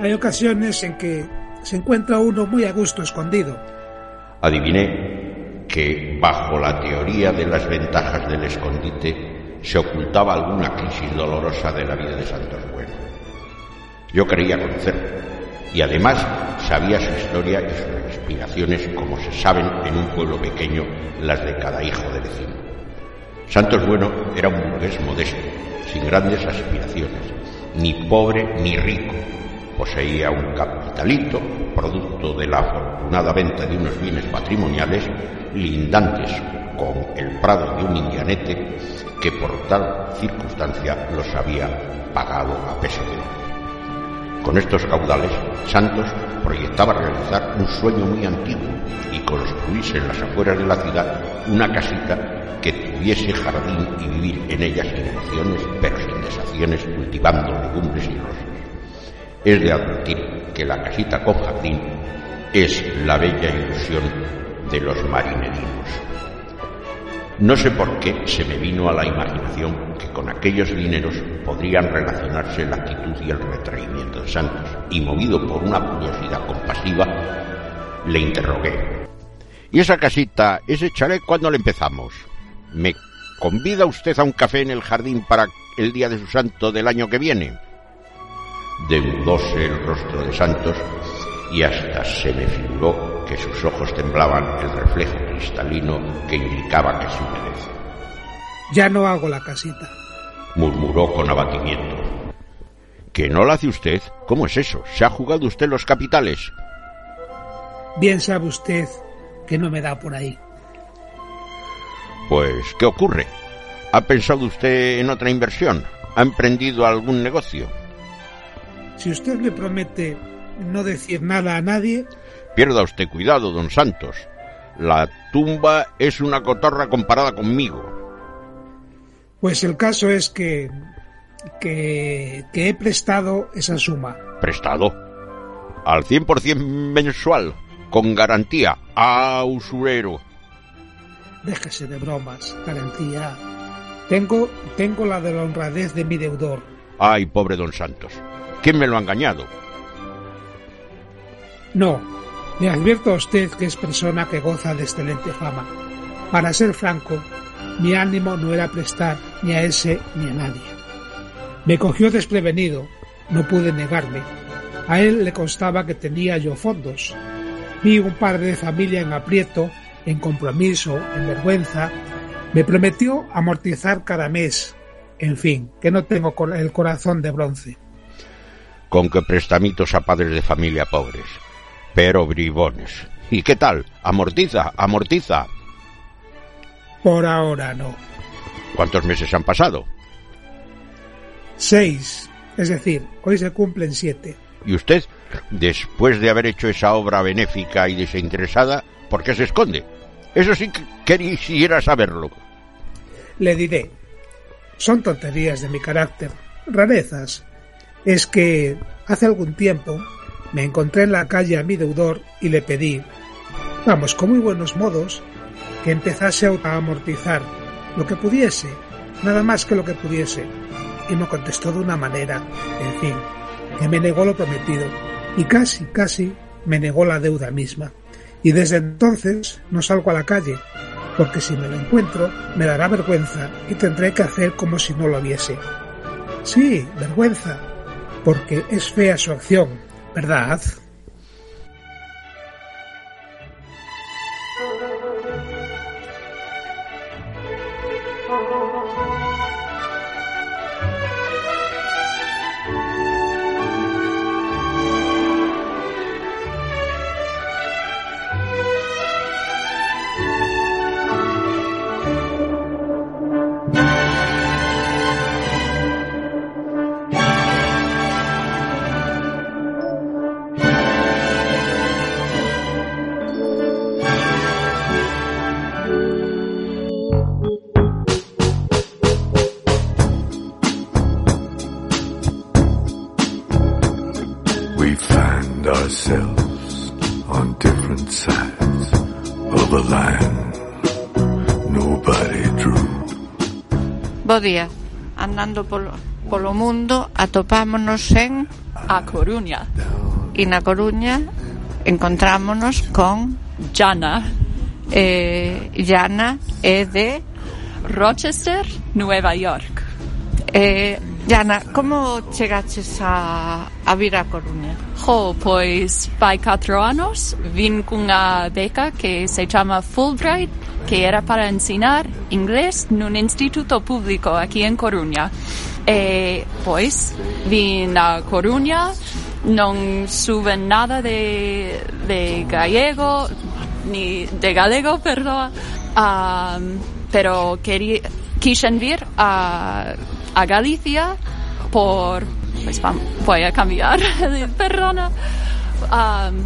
Hay ocasiones en que se encuentra uno muy a gusto escondido. Adiviné que bajo la teoría de las ventajas del escondite se ocultaba alguna crisis dolorosa de la vida de Santos Bueno. Yo creía conocerlo y además sabía su historia y sus aspiraciones como se saben en un pueblo pequeño las de cada hijo de vecino. Santos Bueno era un burgués modesto, sin grandes aspiraciones, ni pobre ni rico. Poseía un capitalito, producto de la afortunada venta de unos bienes patrimoniales lindantes con el prado de un indianete que por tal circunstancia los había pagado a peso de. Con estos caudales, Santos proyectaba realizar un sueño muy antiguo y construirse en las afueras de la ciudad una casita que tuviese jardín y vivir en ella sin emociones, pero sin desacciones, cultivando legumbres y rosas. Es de advertir que la casita con jardín es la bella ilusión de los marinerinos. No sé por qué se me vino a la imaginación que con aquellos dineros podrían relacionarse la actitud y el retraimiento de Santos, y movido por una curiosidad compasiva, le interrogué. ¿Y esa casita, ese chalet, cuándo le empezamos? ¿Me convida usted a un café en el jardín para el día de su santo del año que viene? Demudóse el rostro de Santos y hasta se me figuró que sus ojos temblaban el reflejo cristalino que indicaba que se humedece. Ya no hago la casita. Murmuró con abatimiento. ¿Que no la hace usted? ¿Cómo es eso? ¿Se ha jugado usted los capitales? Bien sabe usted que no me da por ahí. Pues, ¿qué ocurre? ¿Ha pensado usted en otra inversión? ¿Ha emprendido algún negocio? Si usted me promete no decir nada a nadie, Pierda usted cuidado, don Santos. La tumba es una cotorra comparada conmigo. pues el caso es que, que, que he prestado esa suma. Prestado. Al 100% mensual. Con garantía. A usurero. Déjese de bromas, garantía. Tengo, tengo la de la honradez de mi deudor. Ay, pobre don Santos. ¿Quién me lo ha engañado? No, le advierto a usted que es persona que goza de excelente fama. Para ser franco, mi ánimo no era prestar ni a ese ni a nadie. Me cogió desprevenido, no pude negarme. A él le constaba que tenía yo fondos. Vi un padre de familia en aprieto, en compromiso, en vergüenza. Me prometió amortizar cada mes. En fin, que no tengo el corazón de bronce. Con que prestamitos a padres de familia pobres. Pero bribones. ¿Y qué tal? Amortiza, amortiza. Por ahora no. ¿Cuántos meses han pasado? Seis. Es decir, hoy se cumplen siete. Y usted, después de haber hecho esa obra benéfica y desinteresada, ¿por qué se esconde? Eso sí que quisiera saberlo. Le diré. Son tonterías de mi carácter, rarezas. Es que hace algún tiempo me encontré en la calle a mi deudor y le pedí, vamos, con muy buenos modos, que empezase a amortizar lo que pudiese, nada más que lo que pudiese. Y me contestó de una manera, en fin, que me negó lo prometido y casi, casi me negó la deuda misma. Y desde entonces no salgo a la calle, porque si me lo encuentro me dará vergüenza y tendré que hacer como si no lo viese. Sí, vergüenza, porque es fea su acción, ¿verdad? atopámonos en A Coruña. E na Coruña encontrámonos con Jana eh, Jana é de Rochester, Nueva York. Eh, Jana, como chegaches a, a vir a Coruña? Jo, pois vai 4 anos vin cunha beca que se chama Fulbright que era para ensinar inglés nun instituto público aquí en Coruña. E, pois, vin a Coruña, non suben nada de, de gallego, ni de galego, perdoa, um, pero quería, quixen vir a, a Galicia por, pues voy a cambiar, perdona, um,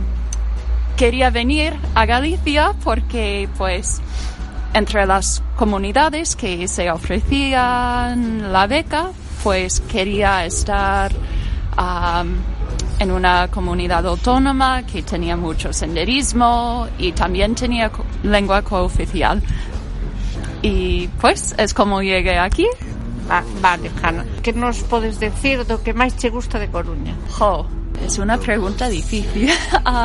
quería venir a Galicia porque pues entre las comunidades que se ofrecían la beca pues quería estar um, en una comunidad autónoma que tenía mucho senderismo y también tenía co- lengua cooficial y pues es como llegué aquí Va, vale, Jana. Que nos podes decir do que máis che gusta de Coruña? Jo, es una pregunta difícil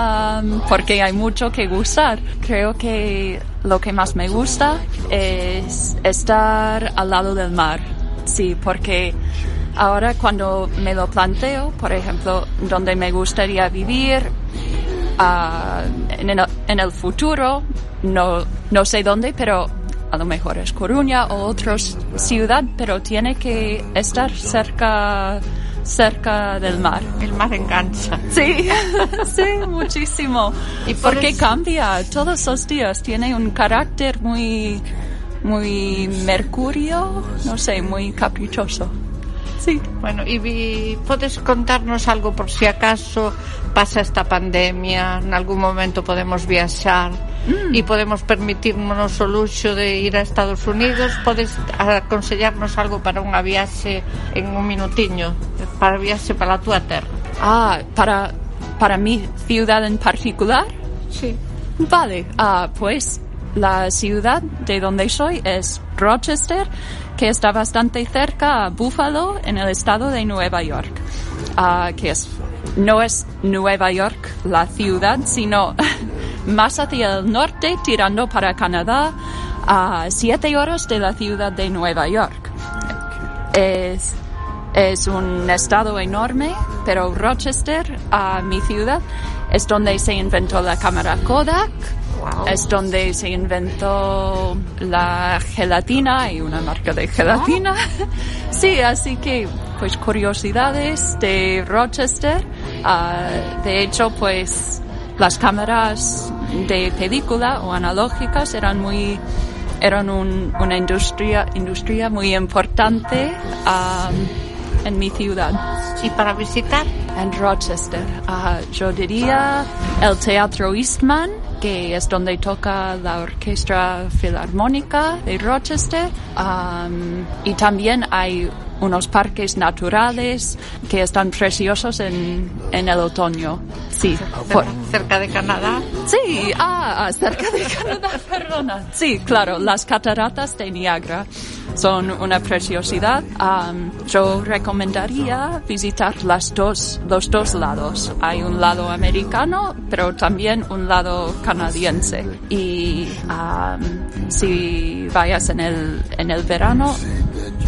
porque hay mucho que gustar. Creo que lo que más me gusta es estar al lado del mar. Sí, porque ahora cuando me lo planteo, por ejemplo, donde me gustaría vivir ah, en, el, en el futuro, no, no sé dónde, pero a lo mejor es Coruña o otra ciudad, pero tiene que estar cerca, cerca del mar. El mar engancha. Sí, sí, muchísimo. Y por porque eso- cambia todos los días, tiene un carácter muy, muy mercurio, no sé, muy caprichoso. Sí. Bueno, y puedes contarnos algo por si acaso pasa esta pandemia, en algún momento podemos viaxar mm. e podemos permitirnos o luxo de ir a Estados Unidos, podes aconsellarnos algo para unha viaxe en un minutiño, para viaxe para a túa terra. Ah, para para mi ciudad en particular? Sí. Vale, ah, pues la ciudad de donde soy es Rochester, que está bastante cerca a Buffalo, en el estado de Nueva York. Ah, que es, no es Nueva York la ciudad, sino más hacia el norte, tirando para Canadá, a siete horas de la ciudad de Nueva York. Es, es un estado enorme, pero Rochester, mi ciudad, es donde se inventó la cámara Kodak, es donde se inventó la gelatina y una marca de gelatina. sí, así que, pues curiosidades de Rochester. Ah, de hecho, pues las cámaras de película o analógicas eran muy eran un- una industria industria muy importante am, en mi ciudad. ¿Y para visitar? En Rochester. Ah, yo diría el Teatro Eastman, que es donde toca la Orquesta Filarmónica de Rochester. Y también hay unos parques naturales que están preciosos en, en el otoño. Sí. por- Cerca de Canadá. Sí, ah, cerca de Canadá, perdona. Sí, claro, las cataratas de Niagara son una preciosidad. Am, yo recomendaría visitar las dos, los dos lados. Hay un lado americano, pero también un lado canadiense. Y am, si vayas en el, en el verano,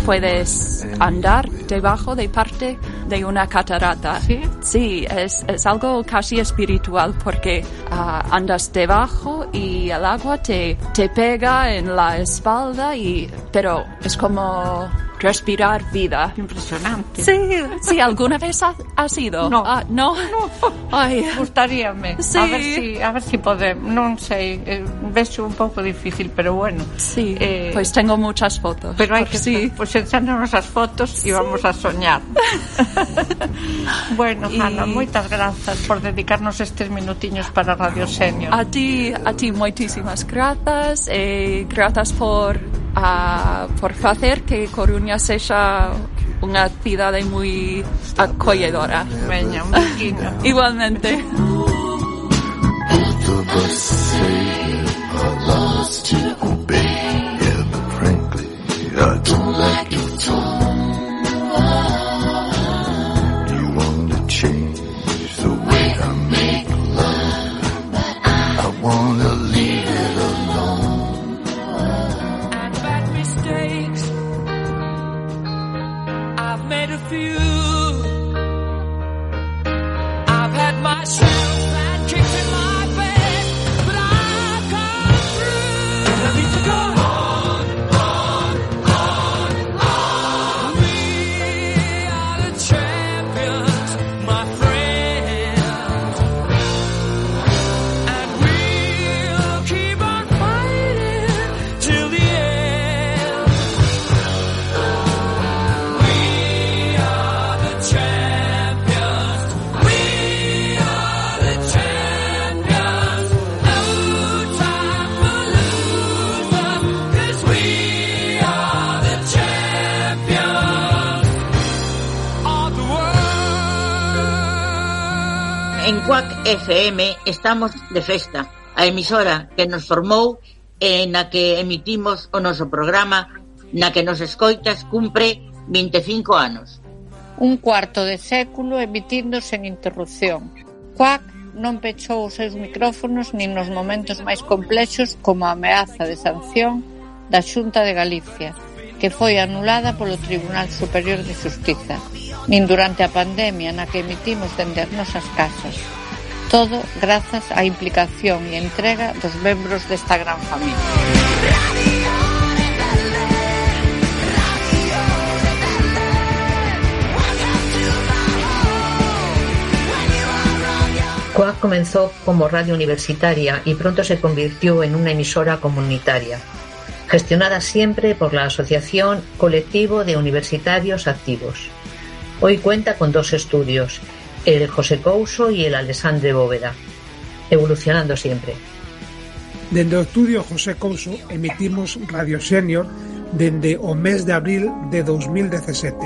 puedes andar debajo de parte de una catarata. ¿Sí? Sí, es, es algo casi espiritual porque ah, andas debajo y el agua te, te pega en la espalda y, pero es como respirar vida. Impresionante. Sí, sí, ¿alguna vez ha, ha sido? No. Ah, no. no. Ay. Gustaríame. Sí. A ver si, a ver si podemos. Non sei, eh, vexo un pouco difícil, pero bueno. Sí, eh, pois pues tengo muchas fotos. Pero hai que sí. pois pues, echarnos as fotos e sí. vamos a soñar. bueno, y... Ana, moitas grazas por dedicarnos estes minutiños para Radio Senior. A ti, a ti moitísimas grazas eh, grazas por ah, por hacer que Coruña sea una ciudad muy acogedora. Veña, un. Igualmente. both of us FM estamos de festa, a emisora que nos formou e na que emitimos o noso programa na que nos escoitas cumpre 25 anos. Un cuarto de século emitindo sen interrupción. Cuac non pechou os seus micrófonos nin nos momentos máis complexos como a ameaza de sanción da Xunta de Galicia, que foi anulada polo Tribunal Superior de Justiza, nin durante a pandemia na que emitimos dende as nosas casas Todo grazas á implicación e entrega dos membros desta gran familia. CUAC comenzó como radio universitaria y pronto se convirtió en una emisora comunitaria, gestionada siempre por la Asociación Colectivo de Universitarios Activos. Hoy cuenta con dos estudios, el José Couso y el Alexandre Bóveda, evolucionando sempre. Dende o estudio José Couso emitimos Radio Senior dende o mes de abril de 2017.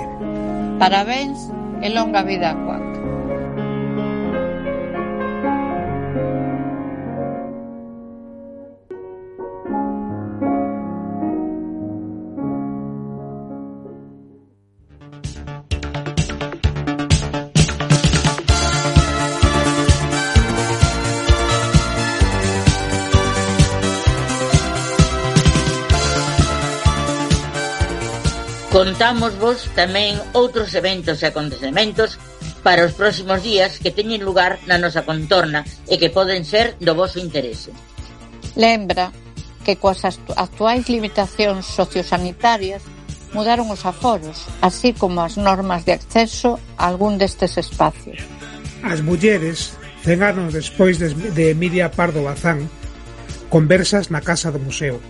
Parabéns e longa vida a Cuac. contámosvos tamén outros eventos e acontecementos para os próximos días que teñen lugar na nosa contorna e que poden ser do vosso interese. Lembra que coas actuais limitacións sociosanitarias mudaron os aforos, así como as normas de acceso a algún destes espacios. As mulleres, cen anos despois de Emilia Pardo Bazán, conversas na Casa do Museo,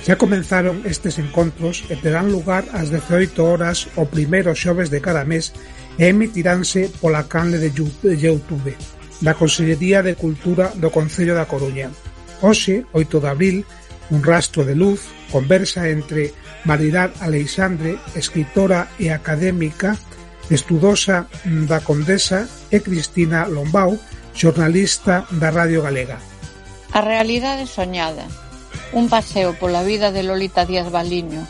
Xa comenzaron estes encontros e terán lugar ás dezaoito horas o primeiro xoves de cada mes e emitiránse pola canle de Youtube da Consellería de Cultura do Concello da Coruña. Hoxe, 8 de abril, un rastro de luz conversa entre Maridad Aleixandre, escritora e académica, estudosa mm, da Condesa e Cristina Lombau, xornalista da Radio Galega. A realidade soñada Un paseo pola vida de Lolita Díaz Baliño.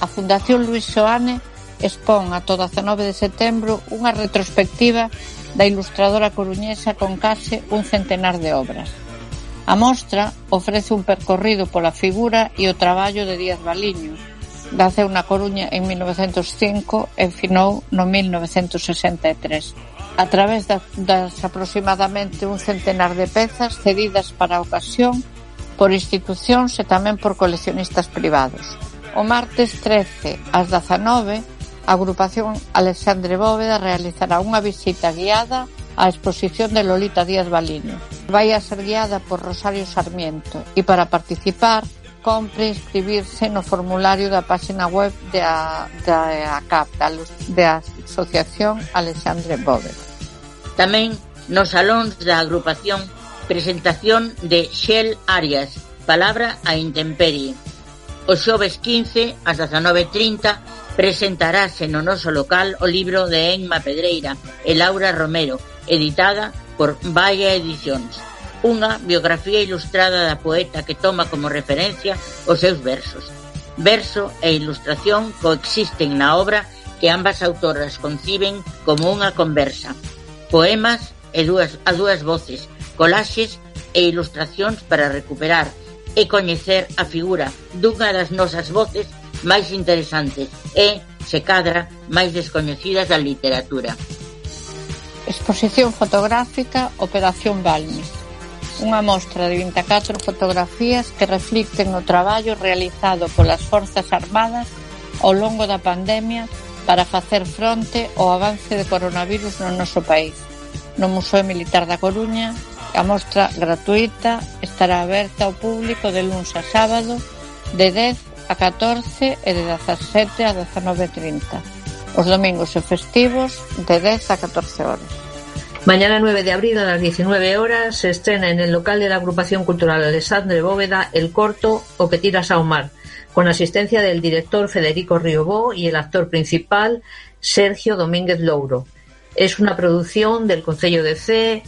A Fundación Luis Soane expón ata o 19 de setembro unha retrospectiva da ilustradora coruñesa con case un centenar de obras. A mostra ofrece un percorrido pola figura e o traballo de Díaz Baliño, naceu na Coruña en 1905 e finou no 1963. A través das aproximadamente un centenar de pezas cedidas para a ocasión, por institucións e tamén por coleccionistas privados. O martes 13 ás 19, a agrupación Alexandre Bóveda realizará unha visita guiada á exposición de Lolita Díaz Balini. Vai a ser guiada por Rosario Sarmiento e para participar compre inscribirse no formulario da páxina web da, da ACAP, da, da Asociación Alexandre Bóveda. Tamén nos salóns da agrupación Presentación de Xel Arias, Palabra a intemperie. O xoves 15 ás 19.30 presentarase no noso local o libro de Enma Pedreira e Laura Romero, editada por Valla Edicións. Unha biografía ilustrada da poeta que toma como referencia os seus versos. Verso e ilustración coexisten na obra que ambas autoras conciben como unha conversa. Poemas e dúas, a dúas voces, colaxes e ilustracións para recuperar e coñecer a figura dunha das nosas voces máis interesantes e, se cadra, máis descoñecidas da literatura. Exposición fotográfica Operación Balmes unha mostra de 24 fotografías que reflicten o traballo realizado polas Forzas Armadas ao longo da pandemia para facer fronte ao avance de coronavirus no noso país. No Museo Militar da Coruña, a mostra gratuita estará aberta ao público de luns a sábado de 10 a 14 e de 17 a 19.30. Os domingos e festivos de 10 a 14 horas. Mañana 9 de abril a las 19 horas se estrena en el local de la agrupación cultural Alessandre Bóveda el corto O que tiras ao mar, con asistencia del director Federico Riobó y el actor principal Sergio Domínguez Louro. Es una producción del Concello de C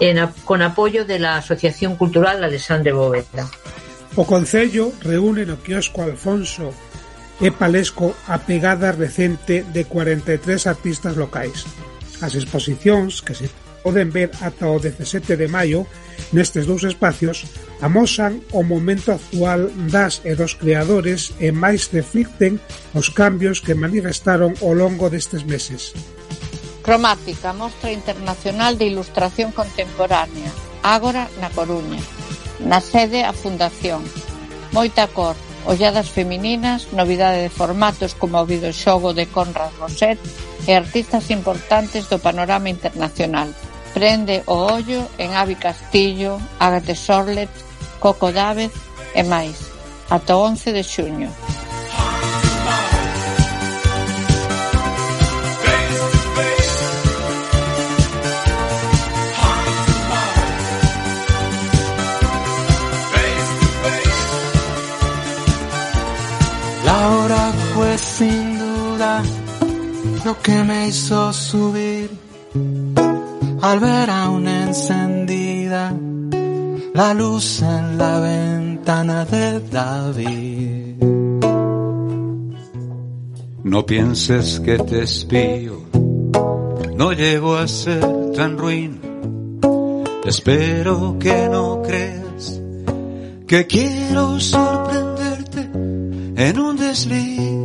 en, con apoio de la Asociación Cultural Alexandre Bóveda. O Concello reúne no quiosco Alfonso e Palesco a pegada recente de 43 artistas locais. As exposicións que se poden ver ata o 17 de maio nestes dous espacios amosan o momento actual das e dos creadores e máis reflicten os cambios que manifestaron ao longo destes meses. Cromática, Mostra Internacional de Ilustración Contemporánea, agora na Coruña. Na sede a Fundación. Moita cor, olladas femininas, novidade de formatos como o videoxogo de Conrad Roset e artistas importantes do panorama internacional. Prende o ollo en Avi Castillo, Agathe Sorlet, Coco Dávez e máis. Ata 11 de xuño. Lo que me hizo subir al ver aún encendida la luz en la ventana de David. No pienses que te espío, no llego a ser tan ruin. Espero que no creas que quiero sorprenderte en un desliz.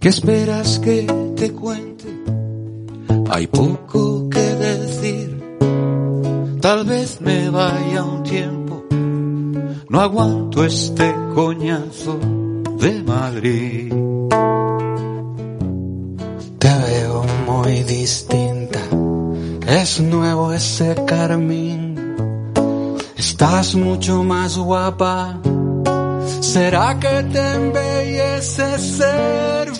¿Qué esperas que te cuente? Hay poco que decir. Tal vez me vaya un tiempo. No aguanto este coñazo de Madrid. Te veo muy distinta. Es nuevo ese carmín. Estás mucho más guapa. ¿Será que te embellece ser?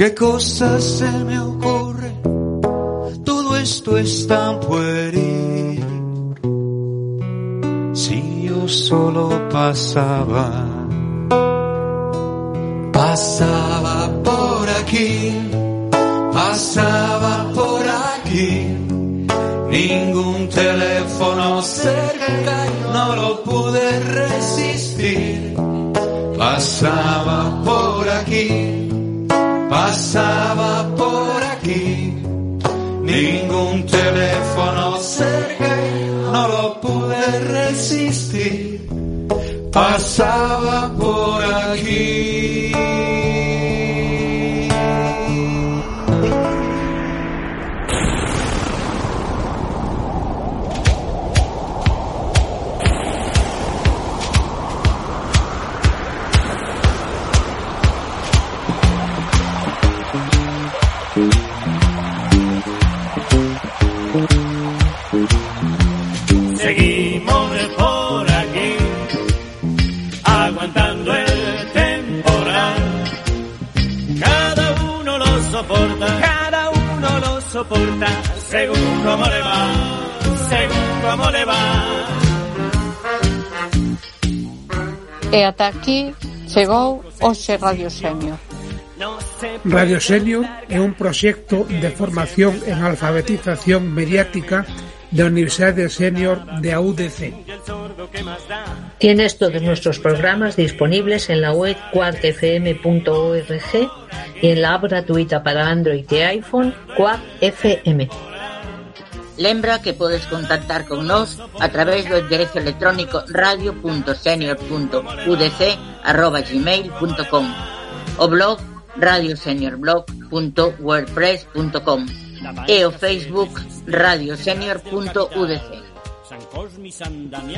¿Qué cosas se me ocurre? Todo esto es tan pueril. Si yo solo pasaba, pasaba por aquí, pasaba por aquí. Ningún teléfono cerca y no lo pude resistir. Pasaba por aquí, pasaba por aquí. Ningún teléfono cerca no lo pude resistir. Pasaba por aquí. el temporal. Cada uno lo soporta, cada uno lo soporta, según cómo le va, según cómo le va. E ata aquí chegou Oxe Radio Senior. Radio Senior é un proxecto de formación en alfabetización mediática da Universidade Senior de AUDC. Tienes todos nuestros programas disponibles en la web quadfm.org y en la app gratuita para Android y iPhone Quad FM. Lembra que podes contactar con nós a través do enderezo electrónico radio.senior.udc.gmail.com O blog radioseniorblog.wordpress.com e o Facebook radiosenior.udc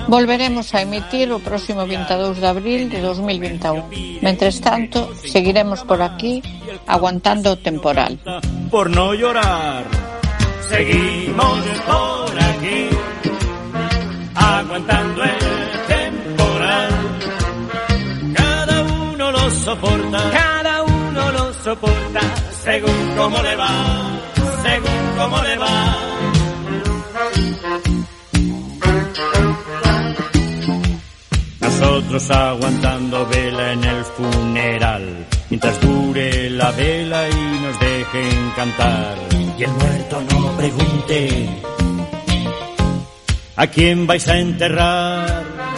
Volveremos a emitir o próximo 22 de abril de 2021. Mentres tanto, seguiremos por aquí aguantando o temporal. Por no llorar, seguimos por aquí, aguantando el temporal. Cada uno lo soporta, cada uno lo soporta, según como le va, Nosotros aguantando vela en el funeral, mientras dure la vela y nos dejen cantar. Y el muerto no pregunte a quién vais a enterrar.